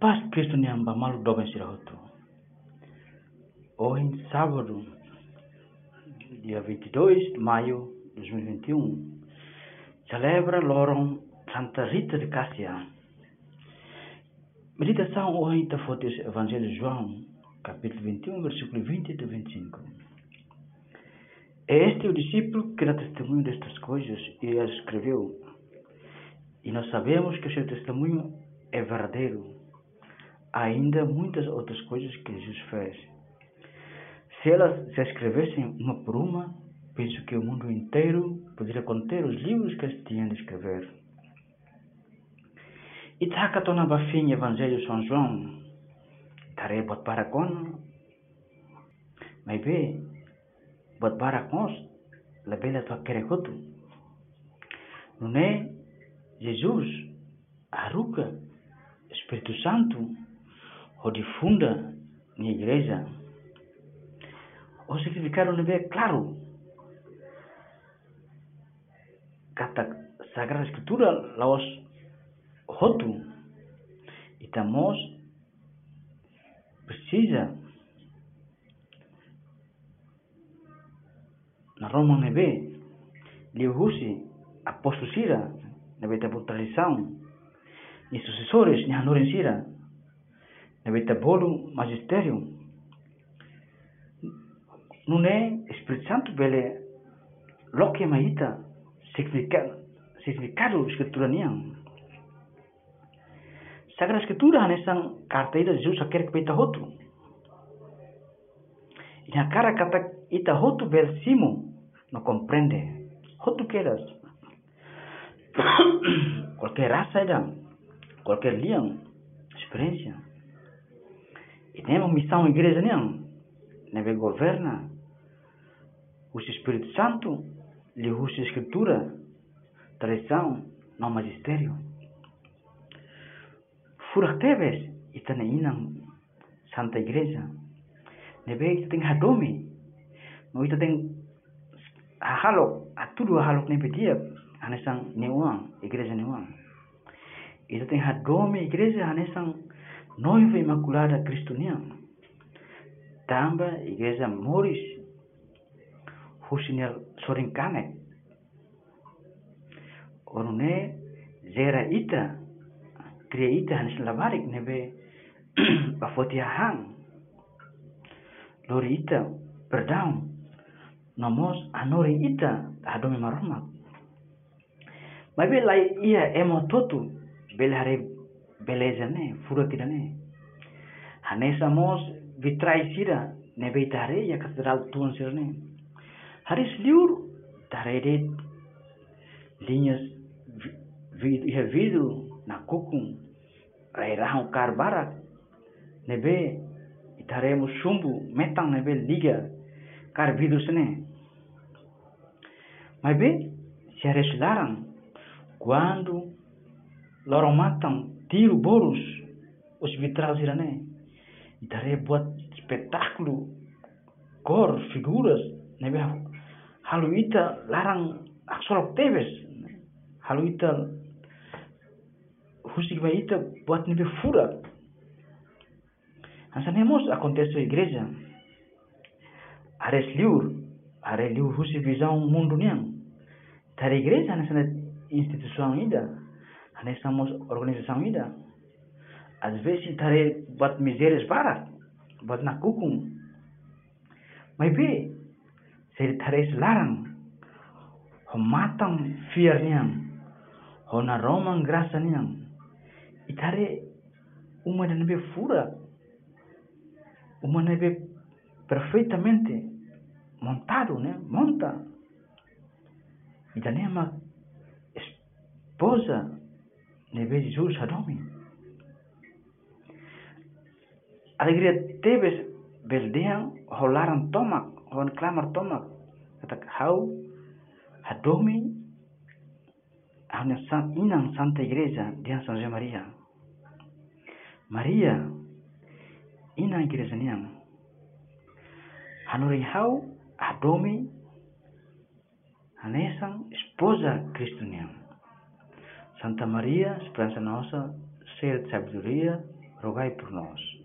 paz Cristo mba malo dobra hoje Hoje, sábado, dia 22 de maio de 2021, celebra Lorong Santa Rita de Cássia. Meditação hoje da foto do Evangelho de João, capítulo 21, versículo 20 e 25. É este o discípulo que dá testemunho destas coisas e as escreveu. E nós sabemos que o seu testemunho é verdadeiro ainda muitas outras coisas que Jesus fez. Se elas se escrevessem uma por uma, penso que o mundo inteiro poderia conter os livros que eles tinham de escrever. E tona bafim Evangelho São João, tare bot para con, mas be, bot para cons, la bela tua querecoto. Não é Jesus, a Espírito Santo, ou difunda na igreja, o significado não é claro. Kata Sagrada Escritura laos rotu e tamos precisa na Roma nebe liuhusi apóstolo sira nebe tabu tradição e sucessores ni hanorin sira Naveta bolo magistério. Não é Espírito Santo bele loke maita significado significado escritura niang. Sagrada Escritura hanesan carta ida Jesus quer que peita outro. E a cara kata ita outro bel simo não compreende. Outro queras. qualquer raça ida, qualquer liang, experiência. E temos missão igreja não. Neve governa. O Espírito Santo lhe usa escritura, tradição, não magistério. Furah tebes itana inang santa igreja. Neve ita tem hadome. No ita tem halok, a tudo halok neve dia. Anesang neuang, igreja neuang. Ita tem hadome igreja anesang noiva imaculada cristoniana. Tamba igreja Moris Husinel Sorinkanek. Orune zera ita kriya ita hanis labarik nebe bafoti hang. Lori ita berdaun. Nomos anori ita hadomi maromak. Mabe lai ia emo totu belare beleza ne fura kida ne hanesa mos vitrai sira ne beitare ya katedral tuan sir ne haris liur tare de linhas vidro na kukum rai rahang kar barak nebe itaremos chumbo metang nebe liga kar vidro sene mas bem se ares larang quando lorong matang tiro boros os vitrais irané e buat espetáculo cor figuras nebe haluita larang aksorok tebes. Haluita husik ita buat nebe fura. Ansanemos acontece a igreja. Ares liur are liur husi visão mundo niang tare igreja nessa instituição ida Anestamos organização ida. Às vezes tare buat misérias para, buat nak kukum. Mas be, se tare larang, ho matang fear niang, ho na romang grasa niang, itare uma nebe fura, uma nebe perfeitamente montado, né? Monta. E da esposa neve Jesus hadomi. Alegria tebes beldean holaran tomak, hon klamar tomak. Kata hau hadomi hanya san inang Santa Igreja dia San José Maria. Maria inang igreja niang. Hanuri hau hadomi hanesang esposa Cristo niang. Santa Maria, esperança nossa, cheia de sabedoria, rogai por nós.